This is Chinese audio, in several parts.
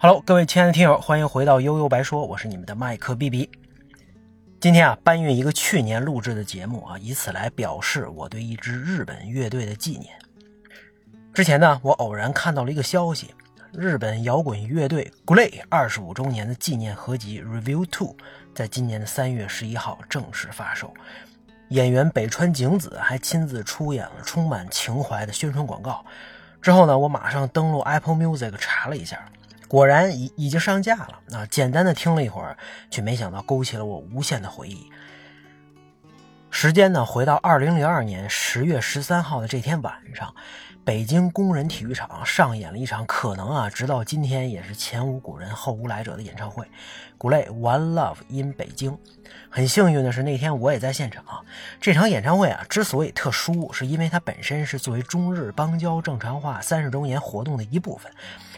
Hello，各位亲爱的听友，欢迎回到悠悠白说，我是你们的麦克 B B。今天啊，搬运一个去年录制的节目啊，以此来表示我对一支日本乐队的纪念。之前呢，我偶然看到了一个消息，日本摇滚乐队 GLAY 二十五周年的纪念合集《Review Two》在今年的三月十一号正式发售。演员北川景子还亲自出演了充满情怀的宣传广告。之后呢，我马上登录 Apple Music 查了一下。果然已已经上架了啊！简单的听了一会儿，却没想到勾起了我无限的回忆。时间呢，回到二零零二年十月十三号的这天晚上，北京工人体育场上演了一场可能啊，直到今天也是前无古人后无来者的演唱会——古 y One Love in 北京。很幸运的是，那天我也在现场。这场演唱会啊，之所以特殊，是因为它本身是作为中日邦交正常化三十周年活动的一部分。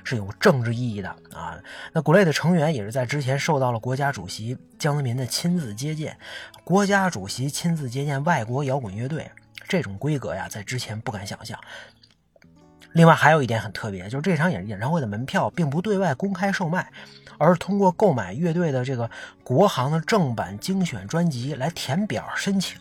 是有政治意义的啊！那国内的成员也是在之前受到了国家主席江泽民的亲自接见，国家主席亲自接见外国摇滚乐队，这种规格呀，在之前不敢想象。另外还有一点很特别，就是这场演演唱会的门票并不对外公开售卖，而是通过购买乐队的这个国行的正版精选专辑来填表申请，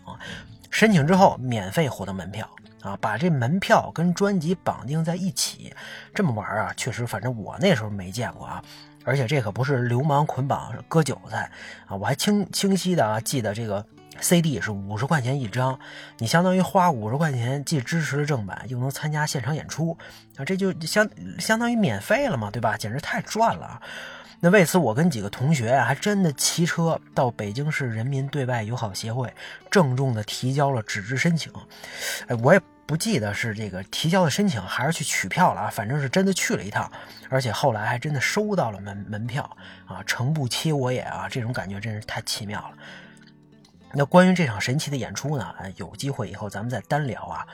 申请之后免费获得门票。啊，把这门票跟专辑绑定在一起，这么玩啊，确实，反正我那时候没见过啊。而且这可不是流氓捆绑割韭菜啊！我还清清晰的啊记得这个 CD 是五十块钱一张，你相当于花五十块钱，既支持了正版，又能参加现场演出啊，这就相相当于免费了嘛，对吧？简直太赚了。那为此，我跟几个同学啊，还真的骑车到北京市人民对外友好协会，郑重的提交了纸质申请。哎，我也不记得是这个提交的申请，还是去取票了啊？反正是真的去了一趟，而且后来还真的收到了门门票啊！诚不欺我也啊！这种感觉真是太奇妙了。那关于这场神奇的演出呢？有机会以后咱们再单聊啊。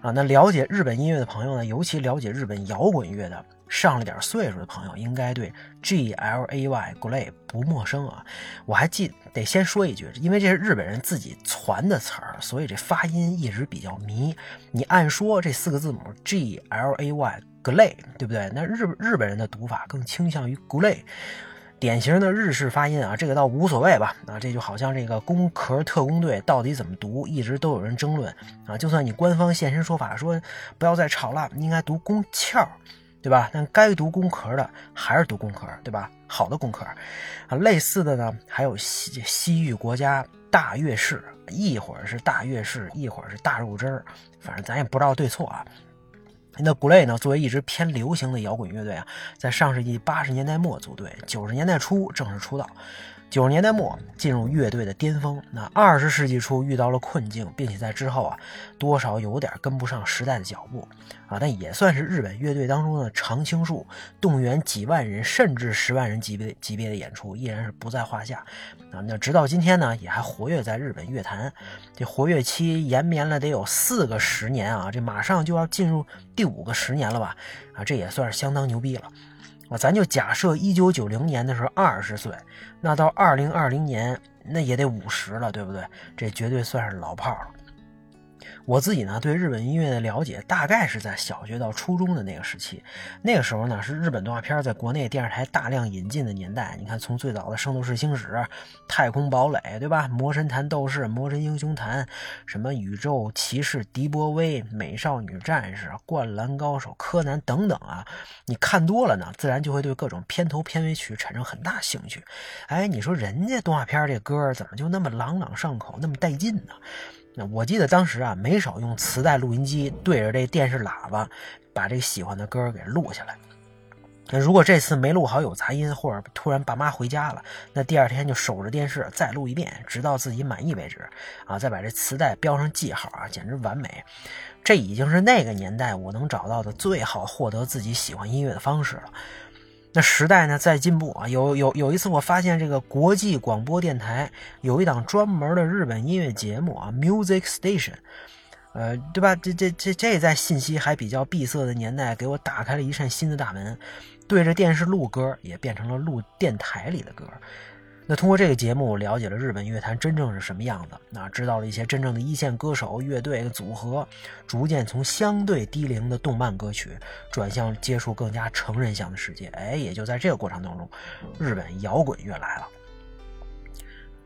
啊，那了解日本音乐的朋友呢，尤其了解日本摇滚乐的。上了点岁数的朋友应该对 G L A Y Glay 不陌生啊！我还记得先说一句，因为这是日本人自己传的词儿，所以这发音一直比较迷。你按说这四个字母 G L A Y Glay，对不对？那日日本人的读法更倾向于 Glay，典型的日式发音啊，这个倒无所谓吧？啊，这就好像这个工壳特工队到底怎么读，一直都有人争论啊。就算你官方现身说法说不要再吵了，应该读宫壳。对吧？但该读工科的还是读工科，对吧？好的工科，啊，类似的呢，还有西西域国家大月氏，一会儿是大月氏，一会儿是大肉汁儿，反正咱也不知道对错啊。那古类呢，作为一支偏流行的摇滚乐队啊，在上世纪八十年代末组队，九十年代初正式出道。九十年代末进入乐队的巅峰，那二十世纪初遇到了困境，并且在之后啊，多少有点跟不上时代的脚步啊，但也算是日本乐队当中的常青树，动员几万人甚至十万人级别级别的演出依然是不在话下啊。那直到今天呢，也还活跃在日本乐坛，这活跃期延绵了得有四个十年啊，这马上就要进入第五个十年了吧？啊，这也算是相当牛逼了。啊，咱就假设一九九零年的时候二十岁，那到二零二零年那也得五十了，对不对？这绝对算是老炮了。我自己呢，对日本音乐的了解大概是在小学到初中的那个时期。那个时候呢，是日本动画片在国内电视台大量引进的年代。你看，从最早的《圣斗士星矢》《太空堡垒》，对吧？《魔神坛斗士》《魔神英雄坛》，什么《宇宙骑士迪波威》《美少女战士》《灌篮高手》《柯南》等等啊，你看多了呢，自然就会对各种片头片尾曲产生很大兴趣。哎，你说人家动画片这歌怎么就那么朗朗上口，那么带劲呢？我记得当时啊，没少用磁带录音机对着这电视喇叭，把这喜欢的歌给录下来。那如果这次没录好有杂音，或者突然爸妈回家了，那第二天就守着电视再录一遍，直到自己满意为止。啊，再把这磁带标上记号啊，简直完美。这已经是那个年代我能找到的最好获得自己喜欢音乐的方式了。那时代呢在进步啊，有有有一次我发现这个国际广播电台有一档专门的日本音乐节目啊，Music Station，呃，对吧？这这这这在信息还比较闭塞的年代，给我打开了一扇新的大门，对着电视录歌也变成了录电台里的歌。那通过这个节目，了解了日本乐坛真正是什么样子，那知道了一些真正的一线歌手、乐队的组合，逐渐从相对低龄的动漫歌曲转向接触更加成人向的世界。哎，也就在这个过程当中，日本摇滚乐来了。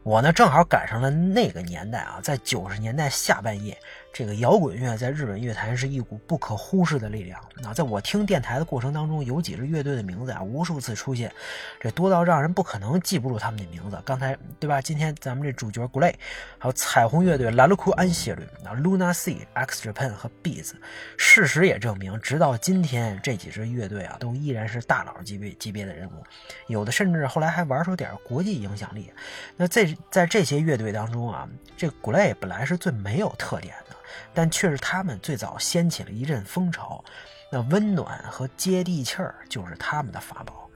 我呢，正好赶上了那个年代啊，在九十年代下半叶，这个摇滚乐在日本乐坛是一股不可忽视的力量那。在我听电台的过程当中，有几支乐队的名字啊，无数次出现，这多到让人不可能记不住他们的名字。刚才对吧？今天咱们这主角 Glay，还有彩虹乐队、拉鲁库安谢律啊、Luna Sea、X Japan 和 Beats。事实也证明，直到今天，这几支乐队啊，都依然是大佬级别级别的人物，有的甚至后来还玩出点国际影响力。那这。在这些乐队当中啊，这 Glay 本来是最没有特点的，但却是他们最早掀起了一阵风潮。那温暖和接地气儿就是他们的法宝。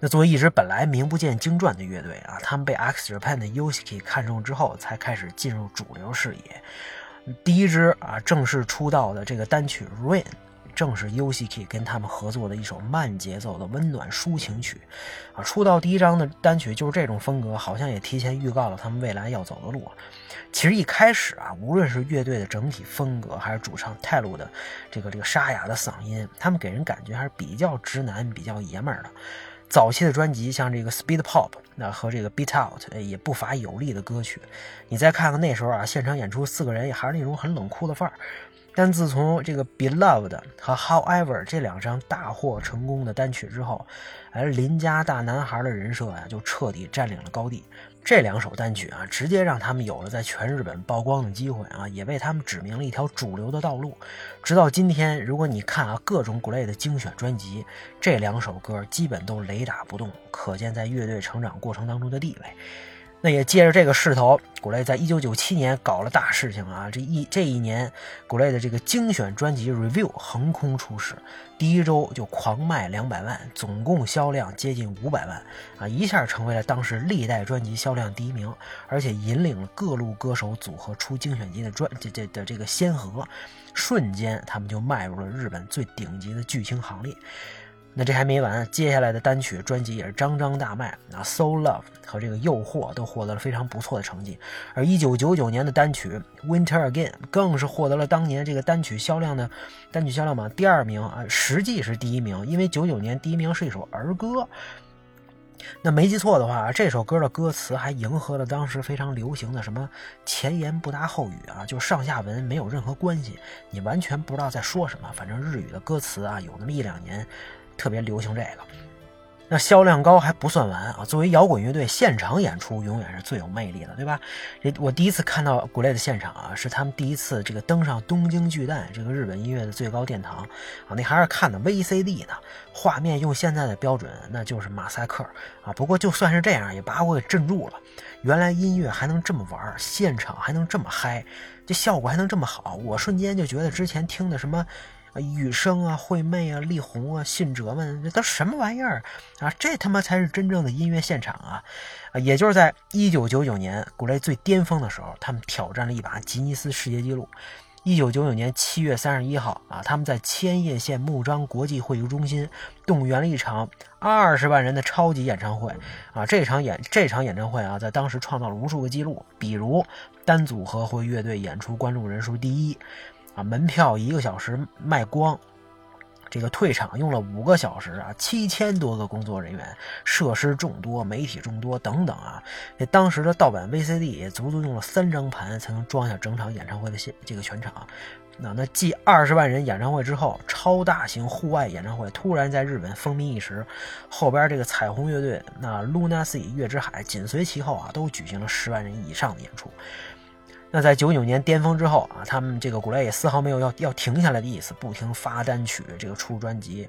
那作为一支本来名不见经传的乐队啊，他们被 X Japan 的 y u s k i 看中之后，才开始进入主流视野。第一支啊正式出道的这个单曲《Rain》。正是 U.C.K 跟他们合作的一首慢节奏的温暖抒情曲，啊，出道第一张的单曲就是这种风格，好像也提前预告了他们未来要走的路。其实一开始啊，无论是乐队的整体风格，还是主唱泰路的这个这个沙哑的嗓音，他们给人感觉还是比较直男、比较爷们儿的。早期的专辑像这个 Speed Pop，那和这个 Beat Out，也不乏有力的歌曲。你再看看那时候啊，现场演出四个人也还是那种很冷酷的范儿。但自从这个《Beloved》和《However》这两张大获成功的单曲之后，而，邻家大男孩的人设啊就彻底占领了高地。这两首单曲啊，直接让他们有了在全日本曝光的机会啊，也为他们指明了一条主流的道路。直到今天，如果你看啊各种 Gray 的精选专辑，这两首歌基本都雷打不动，可见在乐队成长过程当中的地位。那也借着这个势头，古雷在一九九七年搞了大事情啊！这一这一年，古雷的这个精选专辑《Review》横空出世，第一周就狂卖两百万，总共销量接近五百万啊！一下成为了当时历代专辑销量第一名，而且引领了各路歌手组合出精选集的专这这的这个先河，瞬间他们就迈入了日本最顶级的巨星行列。那这还没完，接下来的单曲专辑也是张张大卖啊，So Love 和这个诱惑都获得了非常不错的成绩，而一九九九年的单曲 Winter Again 更是获得了当年这个单曲销量的单曲销量榜第二名啊，实际是第一名，因为九九年第一名是一首儿歌。那没记错的话，这首歌的歌词还迎合了当时非常流行的什么前言不搭后语啊，就上下文没有任何关系，你完全不知道在说什么。反正日语的歌词啊，有那么一两年。特别流行这个，那销量高还不算完啊！作为摇滚乐队，现场演出永远是最有魅力的，对吧？这我第一次看到古雷的现场啊，是他们第一次这个登上东京巨蛋这个日本音乐的最高殿堂啊，那还是看的 VCD 呢，画面用现在的标准那就是马赛克啊。不过就算是这样，也把我给镇住了。原来音乐还能这么玩，现场还能这么嗨，这效果还能这么好，我瞬间就觉得之前听的什么。啊，雨生啊，惠妹啊，力宏啊，信哲们，这都什么玩意儿啊？这他妈才是真正的音乐现场啊！啊，也就是在一九九九年，古雷最巅峰的时候，他们挑战了一把吉尼斯世界纪录。一九九九年七月三十一号啊，他们在千叶县木张国际会议中心动员了一场二十万人的超级演唱会啊！这场演这场演唱会啊，在当时创造了无数个记录，比如单组合或乐队演出观众人数第一。啊，门票一个小时卖光，这个退场用了五个小时啊，七千多个工作人员，设施众多，媒体众多等等啊，这当时的盗版 VCD 也足足用了三张盘才能装下整场演唱会的现这个全场。那那继二十万人演唱会之后，超大型户外演唱会突然在日本风靡一时，后边这个彩虹乐队那 Luna Sea 月之海紧随其后啊，都举行了十万人以上的演出。那在九九年巅峰之后啊，他们这个古雷也丝毫没有要要停下来的意思，不停发单曲，这个出专辑，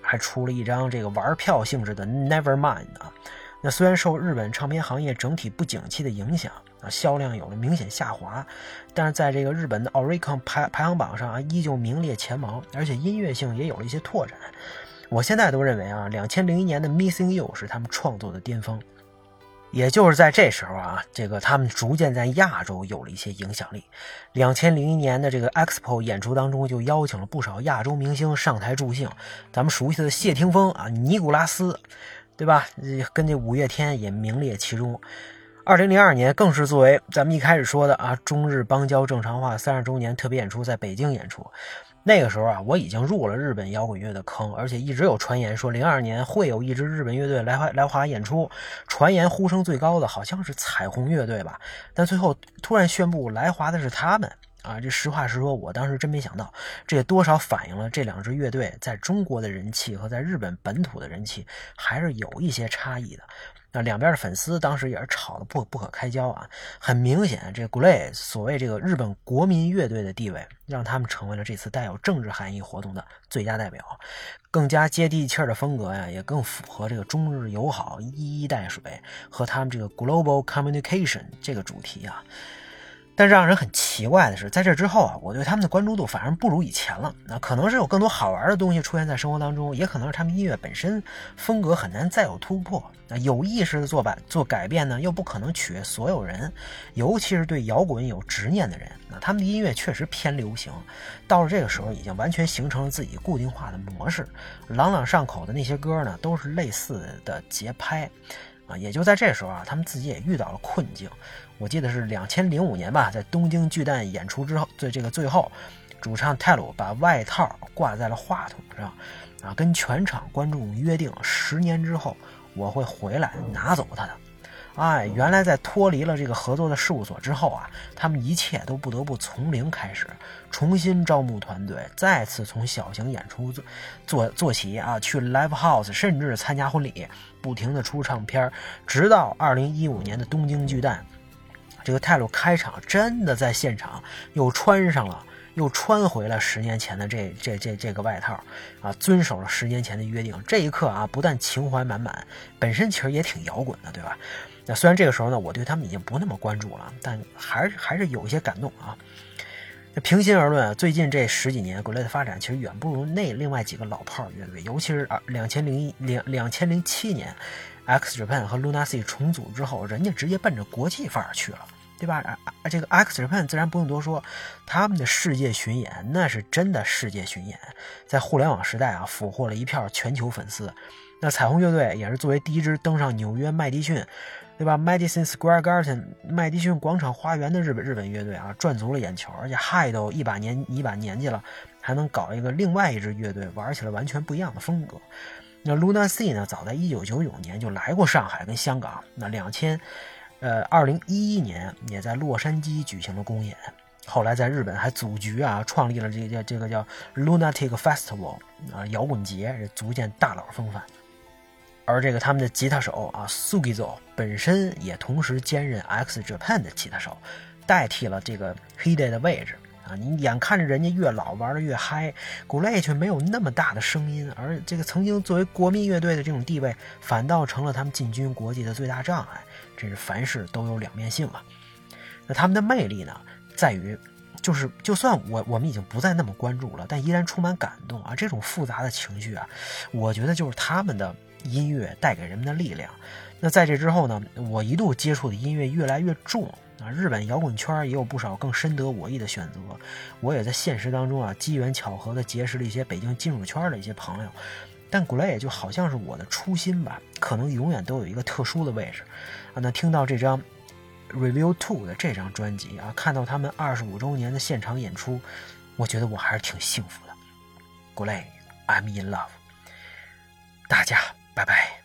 还出了一张这个玩票性质的 Nevermind 啊。那虽然受日本唱片行业整体不景气的影响啊，销量有了明显下滑，但是在这个日本的 Oricon 排排行榜上啊，依旧名列前茅，而且音乐性也有了一些拓展。我现在都认为啊，两千零一年的 Missing You 是他们创作的巅峰。也就是在这时候啊，这个他们逐渐在亚洲有了一些影响力。两千零一年的这个 Expo 演出当中，就邀请了不少亚洲明星上台助兴。咱们熟悉的谢霆锋啊，尼古拉斯，对吧？跟这五月天也名列其中。二零零二年更是作为咱们一开始说的啊，中日邦交正常化三十周年特别演出在北京演出。那个时候啊，我已经入了日本摇滚乐的坑，而且一直有传言说零二年会有一支日本乐队来华来华演出。传言呼声最高的好像是彩虹乐队吧，但最后突然宣布来华的是他们啊！这实话实说，我当时真没想到，这也多少反映了这两支乐队在中国的人气和在日本本土的人气还是有一些差异的。那两边的粉丝当时也是吵得不不可开交啊！很明显，这 GLAY 所谓这个日本国民乐队的地位，让他们成为了这次带有政治含义活动的最佳代表。更加接地气儿的风格呀，也更符合这个中日友好、一衣带水和他们这个 Global Communication 这个主题啊。但让人很奇怪的是，在这之后啊，我对他们的关注度反而不如以前了。那可能是有更多好玩的东西出现在生活当中，也可能是他们音乐本身风格很难再有突破。那有意识的做改做改变呢，又不可能取悦所有人，尤其是对摇滚有执念的人。那他们的音乐确实偏流行，到了这个时候已经完全形成了自己固定化的模式，朗朗上口的那些歌呢，都是类似的节拍。啊，也就在这时候啊，他们自己也遇到了困境。我记得是两千零五年吧，在东京巨蛋演出之后，最这个最后，主唱泰鲁把外套挂在了话筒上，啊，跟全场观众约定，十年之后我会回来拿走他的。哎，原来在脱离了这个合作的事务所之后啊，他们一切都不得不从零开始，重新招募团队，再次从小型演出做做做起啊，去 live house，甚至参加婚礼，不停的出唱片，直到二零一五年的东京巨蛋，这个泰鲁开场真的在现场又穿上了。又穿回了十年前的这这这这个外套，啊，遵守了十年前的约定。这一刻啊，不但情怀满满，本身其实也挺摇滚的，对吧？那虽然这个时候呢，我对他们已经不那么关注了，但还是还是有一些感动啊。那平心而论，最近这十几年，国内的发展其实远不如那另外几个老炮乐队，尤其是二两千零一两两千零七年，X Japan 和 Luna Sea 重组之后，人家直接奔着国际范儿去了。对吧？啊，这个 X Japan 自然不用多说，他们的世界巡演那是真的世界巡演，在互联网时代啊，俘获了一票全球粉丝。那彩虹乐队也是作为第一支登上纽约麦迪逊，对吧？Madison Square Garden 麦迪逊广场花园的日本日本乐队啊，赚足了眼球，而且嗨都一把年一把年纪了，还能搞一个另外一支乐队，玩起来完全不一样的风格。那 Luna Sea 呢，早在一九九九年就来过上海跟香港，那两千。呃，二零一一年也在洛杉矶举行了公演，后来在日本还组局啊，创立了这个叫这个叫 Lunatic Festival 啊摇滚节，足见大佬风范。而这个他们的吉他手啊，Sugizo 本身也同时兼任 X Japan 的吉他手，代替了这个 Hide 的位置。啊，你眼看着人家越老玩的越嗨，古雷却没有那么大的声音，而这个曾经作为国民乐队的这种地位，反倒成了他们进军国际的最大障碍。真是凡事都有两面性啊。那他们的魅力呢，在于，就是就算我我们已经不再那么关注了，但依然充满感动啊。这种复杂的情绪啊，我觉得就是他们的音乐带给人们的力量。那在这之后呢，我一度接触的音乐越来越重。啊，日本摇滚圈也有不少更深得我意的选择。我也在现实当中啊，机缘巧合的结识了一些北京金属圈的一些朋友。但 Glay 就好像是我的初心吧，可能永远都有一个特殊的位置。啊，那听到这张 Review Two 的这张专辑啊，看到他们二十五周年的现场演出，我觉得我还是挺幸福的。Glay，I'm in love。大家拜拜。